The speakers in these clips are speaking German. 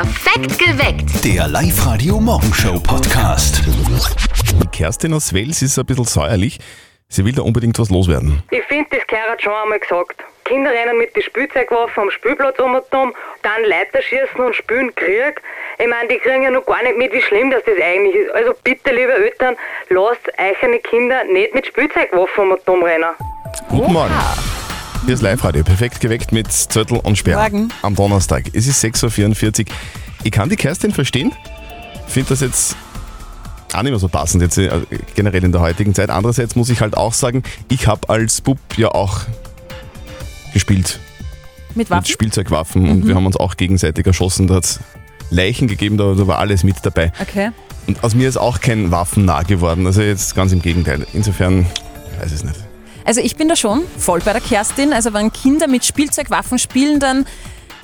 Perfekt geweckt. Der Live-Radio-Morgenshow-Podcast. Die Kerstin aus Wels ist ein bisschen säuerlich. Sie will da unbedingt was loswerden. Ich finde, das gehört schon einmal gesagt. Kinder rennen mit den Spielzeugwaffen am Spielplatz um und um, dann Leiter schießen und spielen Krieg. Ich meine, die kriegen ja noch gar nicht mit, wie schlimm das, das eigentlich ist. Also bitte, liebe Eltern, lasst eure Kinder nicht mit Spielzeugwaffen um und um rennen. Guten Morgen. Hier ist Live-Radio, perfekt geweckt mit Zettel und Sperr. Morgen. Am Donnerstag. Es ist 6.44 Uhr. Ich kann die Kerstin verstehen. Finde das jetzt auch nicht mehr so passend, jetzt äh, generell in der heutigen Zeit. Andererseits muss ich halt auch sagen, ich habe als Bub ja auch gespielt Mit mit Waffen? Spielzeugwaffen und wir haben uns auch gegenseitig erschossen. Da hat es Leichen gegeben, da, da war alles mit dabei. Okay. Und aus mir ist auch kein Waffennah geworden. Also jetzt ganz im Gegenteil. Insofern, ich weiß es nicht. Also ich bin da schon voll bei der Kerstin. Also wenn Kinder mit Spielzeugwaffen spielen, dann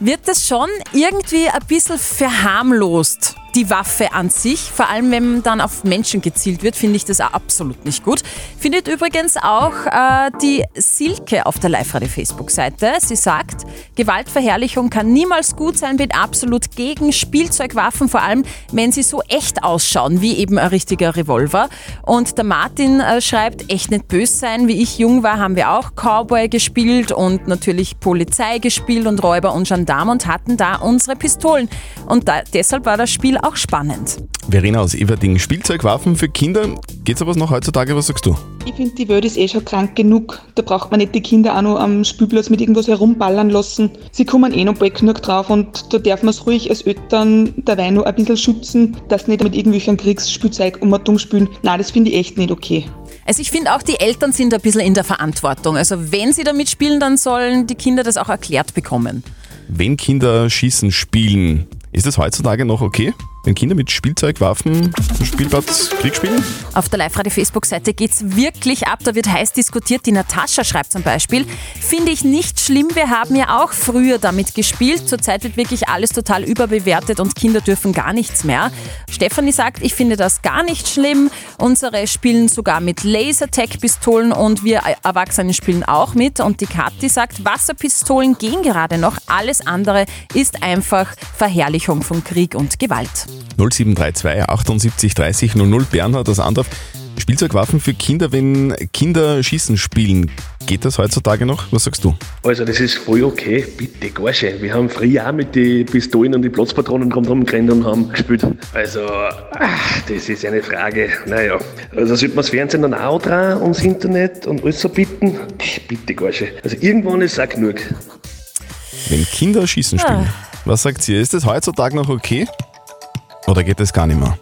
wird das schon irgendwie ein bisschen verharmlost, die Waffe an sich. Vor allem, wenn dann auf Menschen gezielt wird, finde ich das absolut nicht gut. Findet übrigens auch äh, die Silke auf der Live-Radio-Facebook-Seite. Sie sagt, Gewaltverherrlichung kann niemals gut sein, bin absolut gegen Spielzeugwaffen, vor allem wenn sie so echt ausschauen, wie eben ein richtiger Revolver. Und der Martin äh, schreibt, echt nicht böse sein. Wie ich jung war, haben wir auch Cowboy gespielt und natürlich Polizei gespielt und Räuber und Gendarm und hatten da unsere Pistolen. Und da, deshalb war das Spiel auch spannend. Verena aus Everding, Spielzeugwaffen für Kinder. Geht's aber noch heutzutage? Was sagst du? Ich finde, die Welt ist eh schon krank genug. Da braucht man nicht die Kinder auch noch am Spielplatz mit irgendwas herumballern lassen. Sie kommen eh noch bald genug drauf und da darf man es ruhig als Eltern dabei noch ein bisschen schützen, dass sie nicht mit irgendwelchen Kriegsspielzeug um und um spielen. Nein, das finde ich echt nicht okay. Also ich finde auch, die Eltern sind ein bisschen in der Verantwortung. Also wenn sie damit spielen, dann sollen die Kinder das auch erklärt bekommen. Wenn Kinder Schießen spielen, ist das heutzutage noch okay? Wenn Kinder mit Spielzeugwaffen am Spielplatz Krieg spielen? Auf der Live-Radio-Facebook-Seite geht's wirklich ab. Da wird heiß diskutiert. Die Natascha schreibt zum Beispiel, finde ich nicht schlimm. Wir haben ja auch früher damit gespielt. Zurzeit wird wirklich alles total überbewertet und Kinder dürfen gar nichts mehr. Stefanie sagt, ich finde das gar nicht schlimm. Unsere spielen sogar mit Lasertag-Pistolen und wir Erwachsenen spielen auch mit. Und die Kathi sagt, Wasserpistolen gehen gerade noch. Alles andere ist einfach Verherrlichung von Krieg und Gewalt. 0732 78 30 00 Bernhard aus Andorf. Spielzeugwaffen für Kinder, wenn Kinder Schießen spielen. Geht das heutzutage noch? Was sagst du? Also das ist voll okay, bitte, gar schön. Wir haben früher auch mit den Pistolen und die Platzpatronen rundherum gerannt und haben gespielt. Also, ach, das ist eine Frage. Naja, also sollte man das Fernsehen dann auch dran und das Internet und alles so bitten? Bitte, gar schön. Also irgendwann ist es auch genug. Wenn Kinder Schießen spielen. Was sagt ihr? Ist das heutzutage noch okay? Oder geht das gar nicht mehr?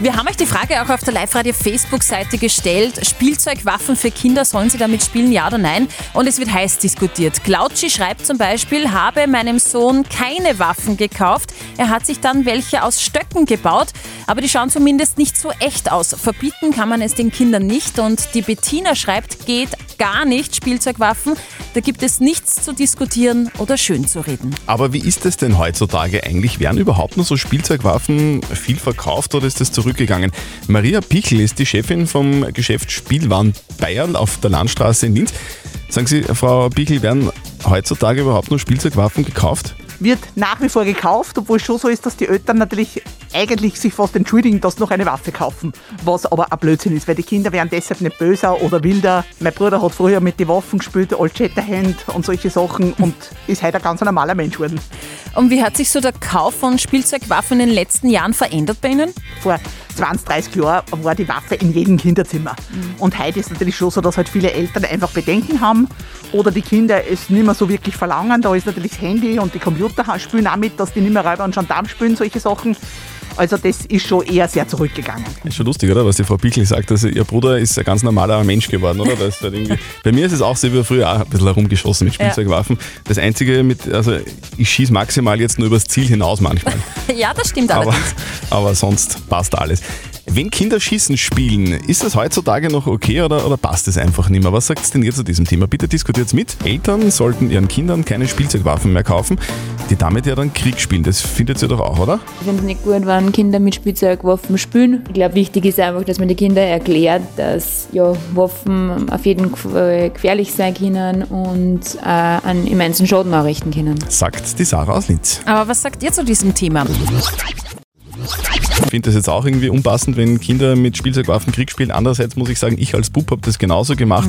Wir haben euch die Frage auch auf der Live-Radio-Facebook-Seite gestellt. Spielzeugwaffen für Kinder, sollen sie damit spielen, ja oder nein? Und es wird heiß diskutiert. Glauci schreibt zum Beispiel, habe meinem Sohn keine Waffen gekauft. Er hat sich dann welche aus Stöcken gebaut, aber die schauen zumindest nicht so echt aus. Verbieten kann man es den Kindern nicht. Und die Bettina schreibt, geht gar nicht, Spielzeugwaffen. Da gibt es nichts zu diskutieren oder schön zu reden. Aber wie ist es denn heutzutage eigentlich? Werden überhaupt noch so Spielzeugwaffen viel verkauft oder ist das zurückgegangen? Maria Pichl ist die Chefin vom Geschäft Spielwaren Bayern auf der Landstraße in Linz. Sagen Sie, Frau Pichl, werden heutzutage überhaupt noch Spielzeugwaffen gekauft? wird nach wie vor gekauft, obwohl es schon so ist, dass die Eltern natürlich eigentlich sich fast entschuldigen, dass sie noch eine Waffe kaufen. Was aber ein Blödsinn ist, weil die Kinder werden deshalb nicht böser oder wilder. Mein Bruder hat früher mit den Waffen gespielt, Old Shatterhand und solche Sachen und ist heute ein ganz normaler Mensch geworden. Und wie hat sich so der Kauf von Spielzeugwaffen in den letzten Jahren verändert bei Ihnen? Vor 20, 30 Jahren war die Waffe in jedem Kinderzimmer. Und heute ist natürlich schon so, dass halt viele Eltern einfach Bedenken haben oder die Kinder es nicht mehr so wirklich verlangen. Da ist natürlich das Handy und die Computer spielen auch mit, dass die nicht mehr Räuber und Gendarm spielen, solche Sachen. Also das ist schon eher sehr zurückgegangen. Ist schon lustig, oder? Was die Frau Pichl sagt. Also ihr Bruder ist ein ganz normaler Mensch geworden, oder? Das halt bei mir ist es auch so wie früher auch ein bisschen herumgeschossen mit Spielzeugwaffen. Das Einzige mit, also ich schieße maximal jetzt nur übers Ziel hinaus manchmal. Ja, das stimmt aber, allerdings. aber sonst passt alles. Wenn Kinder Schießen spielen, ist das heutzutage noch okay oder, oder passt es einfach nicht mehr? Was sagt denn ihr zu diesem Thema? Bitte diskutiert mit. Eltern sollten ihren Kindern keine Spielzeugwaffen mehr kaufen, die damit ja dann Krieg spielen. Das findet ihr doch auch, oder? Ich finde es nicht gut, wenn Kinder mit Spielzeugwaffen spielen. Ich glaube, wichtig ist einfach, dass man den Kindern erklärt, dass ja, Waffen auf jeden Fall gefährlich sein können und äh, einen immensen Schaden anrichten können. Sagt die Sarah aus Linz. Aber was sagt ihr zu diesem Thema? Ich finde das jetzt auch irgendwie unpassend, wenn Kinder mit Spielzeugwaffen Krieg spielen. Andererseits muss ich sagen, ich als Bub habe das genauso gemacht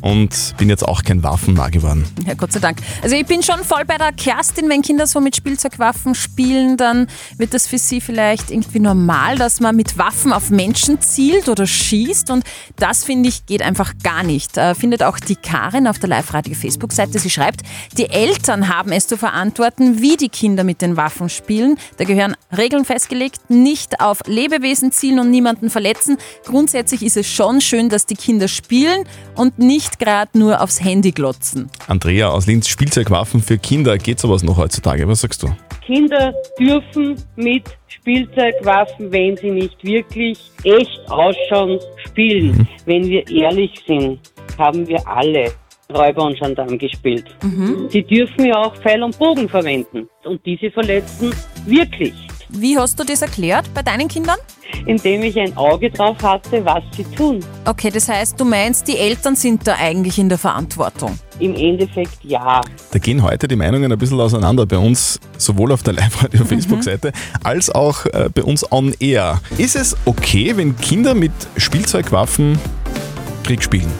und bin jetzt auch kein Waffennah geworden. Ja, Gott sei Dank. Also ich bin schon voll bei der Kerstin, wenn Kinder so mit Spielzeugwaffen spielen, dann wird das für sie vielleicht irgendwie normal, dass man mit Waffen auf Menschen zielt oder schießt und das finde ich geht einfach gar nicht. Äh, findet auch die Karin auf der Live-Radio-Facebook-Seite. Sie schreibt, die Eltern haben es zu verantworten, wie die Kinder mit den Waffen spielen. Da gehören Regeln festgelegt, nicht auf Lebewesen zielen und niemanden verletzen. Grundsätzlich ist es schon schön, dass die Kinder spielen und nicht gerade nur aufs Handy glotzen. Andrea aus Linz, Spielzeugwaffen für Kinder, geht sowas noch heutzutage? Was sagst du? Kinder dürfen mit Spielzeugwaffen, wenn sie nicht wirklich echt ausschauen, spielen. Wenn wir ehrlich sind, haben wir alle Räuber und Gendarm gespielt. Sie dürfen ja auch Pfeil und Bogen verwenden. Und diese verletzen wirklich. Wie hast du das erklärt bei deinen Kindern? Indem ich ein Auge drauf hatte, was sie tun. Okay, das heißt, du meinst, die Eltern sind da eigentlich in der Verantwortung. Im Endeffekt ja. Da gehen heute die Meinungen ein bisschen auseinander bei uns, sowohl auf der Live-Radio-Facebook-Seite als auch äh, bei uns on air. Ist es okay, wenn Kinder mit Spielzeugwaffen Krieg spielen?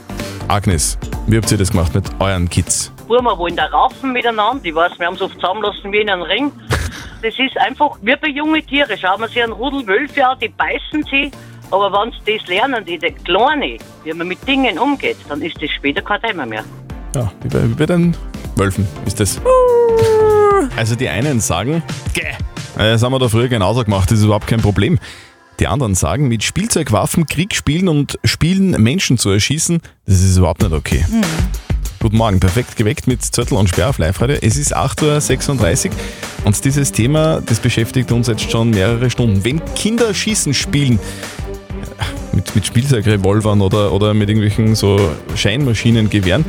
Agnes, wie habt ihr das gemacht mit euren Kids? Buben wollen da raufen miteinander. Ich weiß, wir haben es oft zusammenlassen wie in einem Ring. Das ist einfach wie bei jungen Tieren. Schauen wir sich einen Rudel Wölfe an, die beißen sie. Aber wenn sie das lernen, die, die Kleine, wie man mit Dingen umgeht, dann ist das später kein Thema mehr. Ja, wie bei, wie bei den Wölfen ist das. Also die einen sagen, gäh, äh, das haben wir da früher genauso gemacht, das ist überhaupt kein Problem. Die anderen sagen, mit Spielzeugwaffen Krieg spielen und spielen Menschen zu erschießen, das ist überhaupt nicht okay. Guten Morgen, perfekt geweckt mit Zettel und Sperr auf Live-Radio. Es ist 8.36 Uhr und dieses Thema, das beschäftigt uns jetzt schon mehrere Stunden. Wenn Kinder Schießen spielen, mit, mit Spielzeugrevolvern oder, oder mit irgendwelchen so Scheinmaschinen, Gewehren,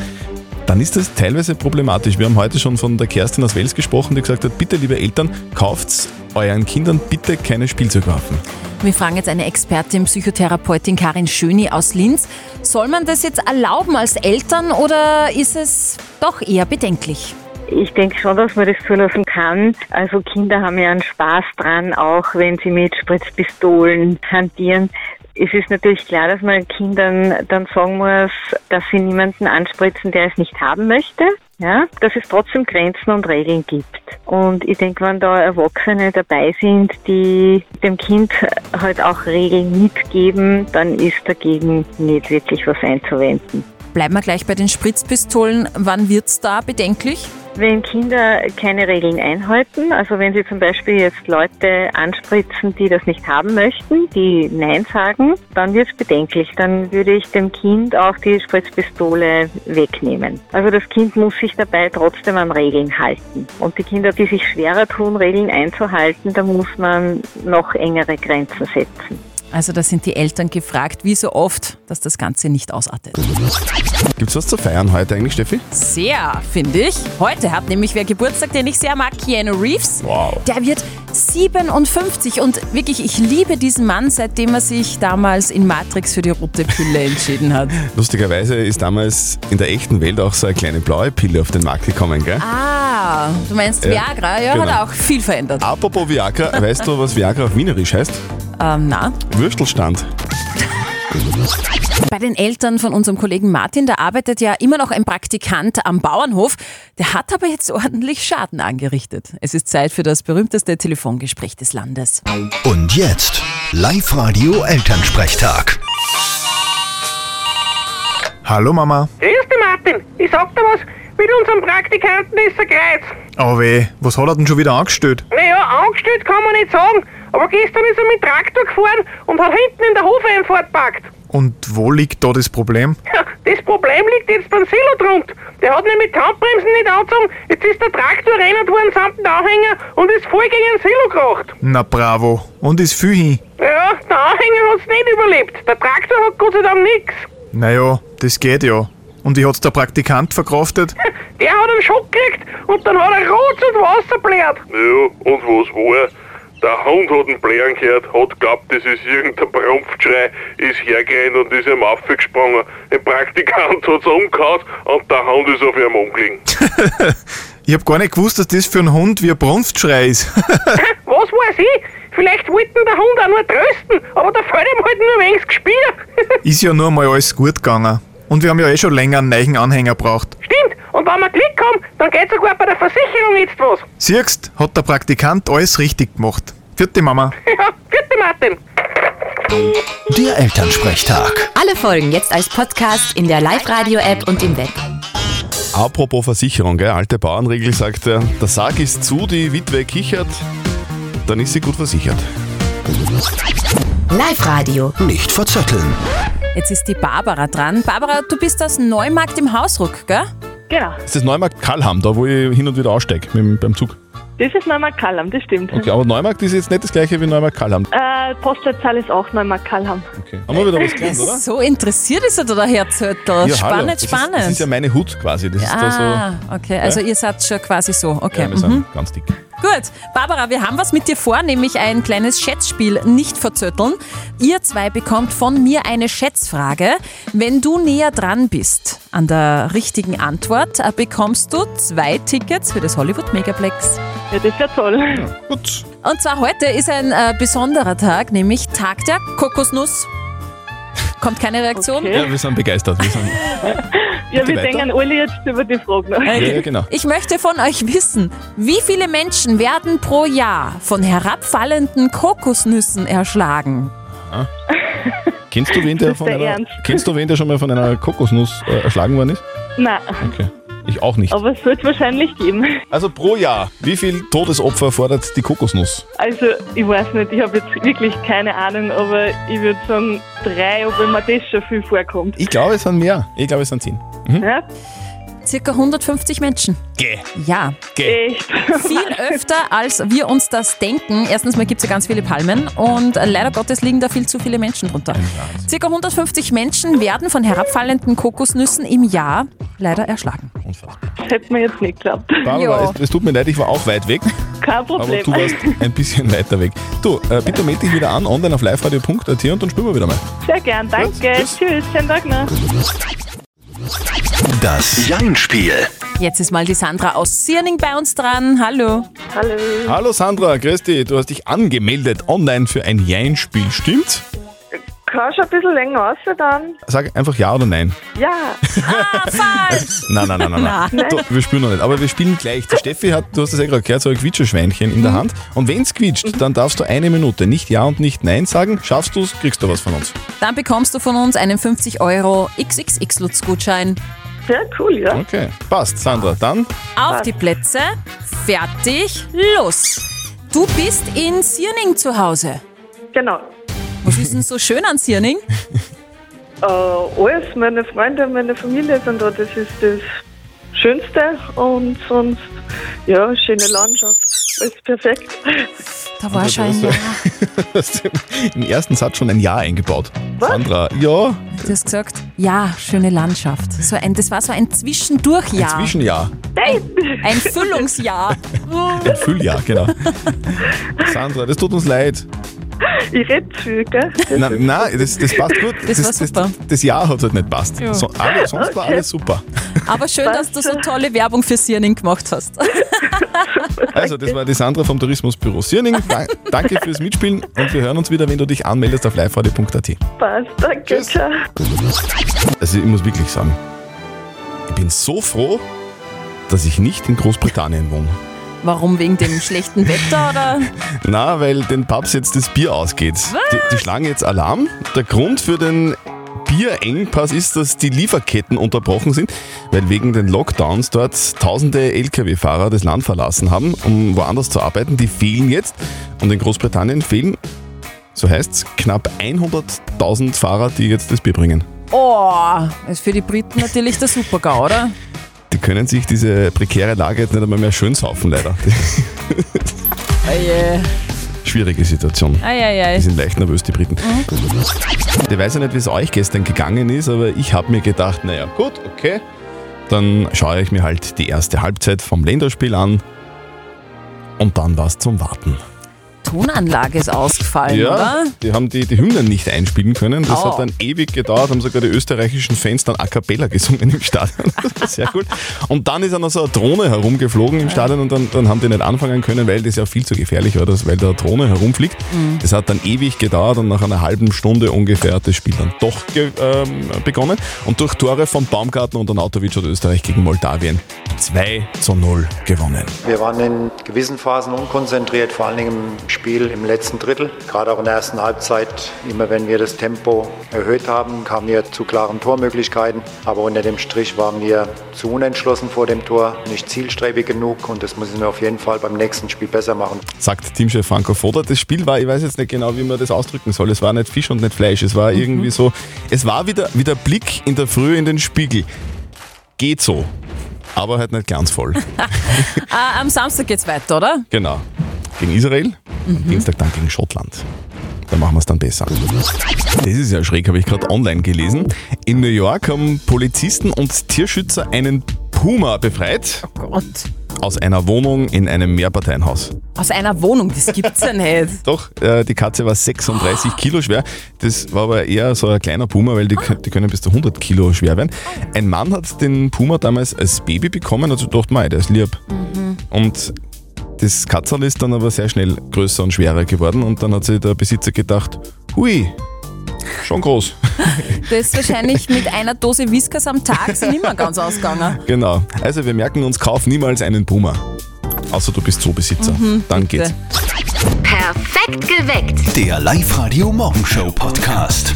dann ist das teilweise problematisch. Wir haben heute schon von der Kerstin aus Wels gesprochen, die gesagt hat, bitte liebe Eltern, kauft euren Kindern bitte keine Spielzeugwaffen. Wir fragen jetzt eine Expertin, Psychotherapeutin Karin Schöni aus Linz. Soll man das jetzt erlauben als Eltern oder ist es doch eher bedenklich? Ich denke schon, dass man das zulassen kann. Also Kinder haben ja einen Spaß dran, auch wenn sie mit Spritzpistolen hantieren. Es ist natürlich klar, dass man Kindern dann sagen muss, dass sie niemanden anspritzen, der es nicht haben möchte. Ja, dass es trotzdem Grenzen und Regeln gibt. Und ich denke, wenn da Erwachsene dabei sind, die dem Kind halt auch Regeln mitgeben, dann ist dagegen nicht wirklich was einzuwenden. Bleiben wir gleich bei den Spritzpistolen. Wann wird's da bedenklich? Wenn Kinder keine Regeln einhalten, also wenn sie zum Beispiel jetzt Leute anspritzen, die das nicht haben möchten, die Nein sagen, dann wird es bedenklich. Dann würde ich dem Kind auch die Spritzpistole wegnehmen. Also das Kind muss sich dabei trotzdem an Regeln halten. Und die Kinder, die sich schwerer tun, Regeln einzuhalten, da muss man noch engere Grenzen setzen. Also da sind die Eltern gefragt, wie so oft, dass das Ganze nicht ausartet. Gibt's was zu feiern heute eigentlich, Steffi? Sehr, finde ich. Heute hat nämlich wer Geburtstag, den ich sehr mag, Keanu Reeves. Wow. Der wird 57 und wirklich, ich liebe diesen Mann, seitdem er sich damals in Matrix für die rote Pille entschieden hat. Lustigerweise ist damals in der echten Welt auch so eine kleine blaue Pille auf den Markt gekommen, gell? Ah, du meinst Ja, Viagra? Ja, genau. hat auch viel verändert. Apropos Viagra, weißt du, was Viagra auf Wienerisch heißt? Ähm, na, Würstelstand. Bei den Eltern von unserem Kollegen Martin, da arbeitet ja immer noch ein Praktikant am Bauernhof. Der hat aber jetzt ordentlich Schaden angerichtet. Es ist Zeit für das berühmteste Telefongespräch des Landes. Und jetzt Live-Radio Elternsprechtag. Hallo Mama. Grüß dich, Martin. Ich sag dir was, mit unserem Praktikanten ist er kreuz. Oh weh, was hat er denn schon wieder angestellt? Naja, angestellt kann man nicht sagen, aber gestern ist er mit Traktor gefahren und hat hinten in der Hofeinfahrt parkt. Und wo liegt da das Problem? Ja, das Problem liegt jetzt beim Silodrunt. Der hat nämlich die Handbremsen nicht angezogen. Jetzt ist der Traktor rennert worden samt dem Anhänger und ist voll gegen den Silo geracht. Na bravo. Und ist viel hin. Ja, der Anhänger hat's nicht überlebt. Der Traktor hat Gott sei Dank nix. Naja, das geht ja. Und wie hat's der Praktikant verkraftet? Der hat einen Schock gekriegt und dann hat er Rotz und Wasser blärt. Ja, und was war? Der Hund hat den Blären gehört, hat glaubt, das ist irgendein Brumpfschrei, ist hergerannt und ist ihm aufgesprungen. Ein Praktikant hat's umgehauen und der Hund ist auf ihm umgelegen. Ich hab gar nicht gewusst, dass das für einen Hund wie ein Brunftschrei ist. Was weiß ich? Vielleicht wollten der Hund auch nur trösten, aber da fällt ihm halt nur ein wenig Gespiel. ist ja nur mal alles gut gegangen. Und wir haben ja eh schon länger einen neuen Anhänger braucht. Stimmt, und wenn wir Glück haben, dann geht sogar bei der Versicherung jetzt was. Siehst, hat der Praktikant alles richtig gemacht. Vierte Mama. Ja, bitte Martin. Der Elternsprechtag. Alle Folgen jetzt als Podcast in der Live-Radio-App und im Web. Apropos Versicherung, gell? alte Bauernregel sagt, äh, der Sarg ist zu, die Witwe kichert, dann ist sie gut versichert. Live-Radio. Nicht verzetteln. Jetzt ist die Barbara dran. Barbara, du bist aus Neumarkt im Hausruck, gell? Genau. Das ist Neumarkt Kallham, da wo ich hin und wieder aussteige beim Zug. Das ist Neumarkt Kallham, das stimmt. Okay, aber Neumarkt ist jetzt nicht das gleiche wie Neumarkt Kallham. Äh, Postleitzahl ist auch Neumarkt Kallham. Okay. Haben wir wieder was gelernt, oder? So interessiert ist er da, der Herr Zöttl. Ja, hallo. spannend, das spannend. Ist, das ist ja meine Hut quasi. Das ist da so. ah, okay. Also ihr seid schon quasi so. Okay. Ja, wir sind mhm. ganz dick. Gut, Barbara, wir haben was mit dir vor, nämlich ein kleines Schätzspiel, nicht verzötteln. Ihr zwei bekommt von mir eine Schätzfrage. Wenn du näher dran bist an der richtigen Antwort, äh, bekommst du zwei Tickets für das Hollywood Megaplex. Ja, das wäre toll. Gut. Und zwar heute ist ein äh, besonderer Tag, nämlich Tag der Kokosnuss. Kommt keine Reaktion? Ja, wir sind begeistert. Wir sind, Ja, wir weiter. denken alle jetzt über die Frage nach. ja, ja, genau. Ich möchte von euch wissen, wie viele Menschen werden pro Jahr von herabfallenden Kokosnüssen erschlagen? Aha. Kennst du wen, der von der einer, kennst du wen, der schon mal von einer Kokosnuss äh, erschlagen worden ist? Nein, Okay. Ich auch nicht. aber es wird wahrscheinlich geben. Also pro Jahr, wie viel Todesopfer fordert die Kokosnuss? Also, ich weiß nicht, ich habe jetzt wirklich keine Ahnung, aber ich würde sagen drei, obwohl mir das schon viel vorkommt. Ich glaube, es sind mehr. Ich glaube, es sind zehn. Mhm. Ja? Circa 150 Menschen. Geh. Ja. Geh. Echt? Viel öfter, als wir uns das denken. Erstens mal gibt es ja ganz viele Palmen und leider Gottes liegen da viel zu viele Menschen drunter. Circa 150 Menschen werden von herabfallenden Kokosnüssen im Jahr leider erschlagen. Das hätte man jetzt nicht geglaubt. Barbara, es, es tut mir leid, ich war auch weit weg. Kein Aber Problem. du warst ein bisschen weiter weg. Du, äh, bitte melde dich wieder an, online auf liveradio.at und dann spielen wir wieder mal. Sehr gern, danke. Tschüss, schönen Tag noch. Das Jein-Spiel. Jetzt ist mal die Sandra aus Sierning bei uns dran. Hallo. Hallo. Hallo Sandra, grüß dich. Du hast dich angemeldet online für ein Jein-Spiel, stimmt? Kann schon ein bisschen länger aus dann. Sag einfach ja oder nein. Ja. Ah, falsch. Nein, nein, nein, nein. nein. Nein. Du, wir spielen noch nicht, aber wir spielen gleich. Die Steffi hat, du hast das ja gerade gehört, so ein Quietscheschweinchen in der Hand. Und wenn es quietscht, dann darfst du eine Minute nicht Ja und nicht Nein sagen. Schaffst du es, kriegst du was von uns. Dann bekommst du von uns einen 50 Euro XXX-Lutz-Gutschein. Sehr cool, ja. Okay, passt, Sandra. Dann Auf die Plätze, fertig, los. Du bist in Sierning zu Hause. Genau. Was ist denn so schön an Sierning? Äh, alles, meine Freunde, meine Familie sind da, das ist das Schönste und sonst, ja, schöne Landschaft, alles perfekt. Da war Also, schon ein du Ja. hast im ersten Satz schon ein Ja eingebaut. Sandra, ja, Du hast gesagt, ja, schöne Landschaft. So ein, das war so ein Zwischendurchjahr. ein Zwischenjahr. Ein Füllungsjahr. Ein Fülljahr, genau. Sandra, das tut uns leid. Ich rede zu viel, gell? Nein, nein das, das passt gut. Das war super. Das, das Jahr hat halt nicht passt. Ja. So, alle, sonst war Okay. alles super. Aber schön, dass du so tolle Werbung für Sierning gemacht hast. Also, das war die Sandra vom Tourismusbüro Sierning. Da, danke fürs Mitspielen und wir hören uns wieder, wenn du dich anmeldest auf liveradio.at. Passt, danke, ciao. Also, ich muss wirklich sagen, ich bin so froh, dass ich nicht in Großbritannien wohne. Warum? Wegen dem schlechten Wetter oder? Na, weil den Pubs jetzt das Bier ausgeht. Die, die schlagen jetzt Alarm. Der Grund für den Bierengpass ist, dass die Lieferketten unterbrochen sind, weil wegen den Lockdowns dort tausende Lkw-Fahrer das Land verlassen haben, um woanders zu arbeiten. Die fehlen jetzt und in Großbritannien fehlen So heißt's, knapp 100.000 Fahrer, die jetzt das Bier bringen. Oh, ist für die Briten natürlich der Super-GAU, oder? Können sich diese prekäre Lage jetzt nicht einmal mehr schön saufen, leider. Eie. Schwierige Situation. Eieiei. Die sind leicht nervös, die Briten. Ich weiß ja nicht, wie es euch gestern gegangen ist, aber ich habe mir gedacht, naja, gut, okay. Dann schaue ich mir halt die erste Halbzeit vom Länderspiel an. Und dann war es zum Warten. Tonanlage ist ausgefallen, Ja, oder? die haben die, die Hymnen nicht einspielen können. Das Oh. hat dann ewig gedauert, haben sogar die österreichischen Fans dann a cappella gesungen im Stadion. Das war sehr gut. Und dann ist dann so eine Drohne herumgeflogen im Stadion und dann, dann haben die nicht anfangen können, weil das ja viel zu gefährlich war, weil da eine Drohne herumfliegt. Mhm. Das hat dann ewig gedauert und nach einer halben Stunde ungefähr hat das Spiel dann doch ähm, begonnen. Und durch Tore von Baumgarten und Anatovic hat Österreich gegen Moldawien 2 zu 0 gewonnen. Wir waren in gewissen Phasen unkonzentriert, vor allen Dingen im Spiel im letzten Drittel. Gerade auch in der ersten Halbzeit, immer wenn wir das Tempo erhöht haben, kamen wir zu klaren Tormöglichkeiten. Aber unter dem Strich waren wir zu unentschlossen vor dem Tor, nicht zielstrebig genug und das müssen wir auf jeden Fall beim nächsten Spiel besser machen. sagt Teamchef Franco Foda. Das Spiel war, ich weiß jetzt nicht genau, wie man das ausdrücken soll. Es war nicht Fisch und nicht Fleisch. Es war irgendwie so, es war wieder, wieder Blick in der Früh in den Spiegel. Geht so. Aber halt nicht glanzvoll. Ah, am Samstag geht's weiter, oder? genau. Gegen Israel, am Dienstag dann gegen Schottland. Da machen wir es dann besser. Das ist ja schräg, habe ich gerade online gelesen. In New York haben Polizisten und Tierschützer einen Puma befreit. Oh Gott. Aus einer Wohnung in einem Mehrparteienhaus. Aus einer Wohnung, das gibt's ja nicht. Doch, äh, die Katze war 36 Kilo schwer. Das war aber eher so ein kleiner Puma, weil die, die können bis zu 100 Kilo schwer werden. Ein Mann hat den Puma damals als Baby bekommen, also dachte mei, der ist lieb. Und das Katzel ist dann aber sehr schnell größer und schwerer geworden und dann hat sich der Besitzer gedacht, hui, schon groß. Das ist wahrscheinlich mit einer Dose Whiskas am Tag sind immer ganz ausgegangen. genau. Also wir merken uns, kauf niemals einen Puma. Außer du bist Zoobesitzer. Mhm, dann bitte. geht's. Perfekt geweckt. Der Live-Radio Morgenshow Podcast.